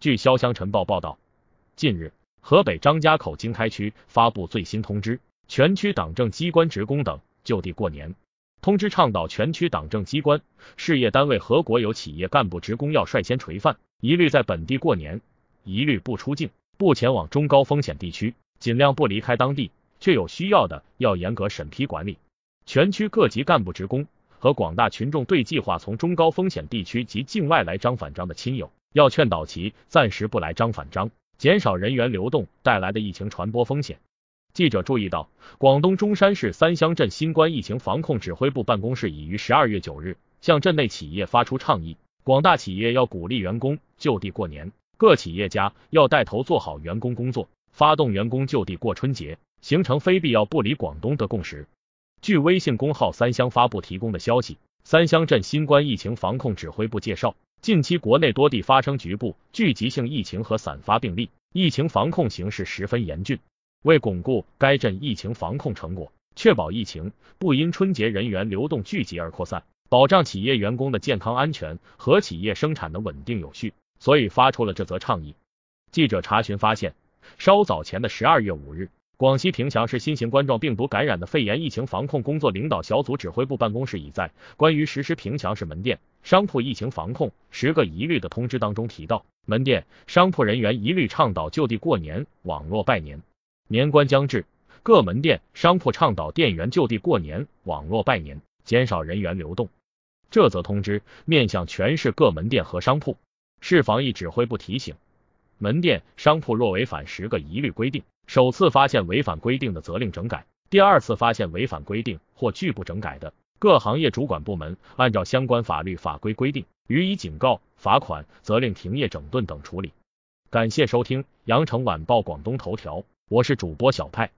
据潇湘晨报报道，近日，河北张家口经开区发布最新通知，全区党政机关职工等就地过年。通知倡导全区党政机关、事业单位和国有企业干部职工要率先垂范，一律在本地过年，一律不出境，不前往中高风险地区，尽量不离开当地，确有需要的要严格审批管理。全区各级干部职工和广大群众对计划从中高风险地区及境外来张返张的亲友。要劝导其暂时不来张返张，减少人员流动带来的疫情传播风险。记者注意到，广东中山市三乡镇新冠疫情防控指挥部办公室已于十二月九日向镇内企业发出倡议，广大企业要鼓励员工就地过年，各企业家要带头做好员工工作，发动员工就地过春节，形成非必要不离广东的共识。据微信公号三乡发布提供的消息，三乡镇新冠疫情防控指挥部介绍。近期国内多地发生局部聚集性疫情和散发病例，疫情防控形势十分严峻。为巩固该镇疫情防控成果，确保疫情不因春节人员流动聚集而扩散，保障企业员工的健康安全和企业生产的稳定有序，所以发出了这则倡议。记者查询发现，稍早前的十二月五日。广西平祥市新型冠状病毒感染的肺炎疫情防控工作领导小组指挥部办公室已在关于实施平祥市门店、商铺疫情防控十个一律的通知当中提到，门店、商铺人员一律倡导就地过年、网络拜年。年关将至，各门店、商铺倡导店员就地过年、网络拜年，减少人员流动。这则通知面向全市各门店和商铺。市防疫指挥部提醒，门店、商铺若违反十个一律规定。首次发现违反规定的责令整改，第二次发现违反规定或拒不整改的，各行业主管部门按照相关法律法规规定，予以警告、罚款、责令停业整顿等处理。感谢收听羊城晚报广东头条，我是主播小派。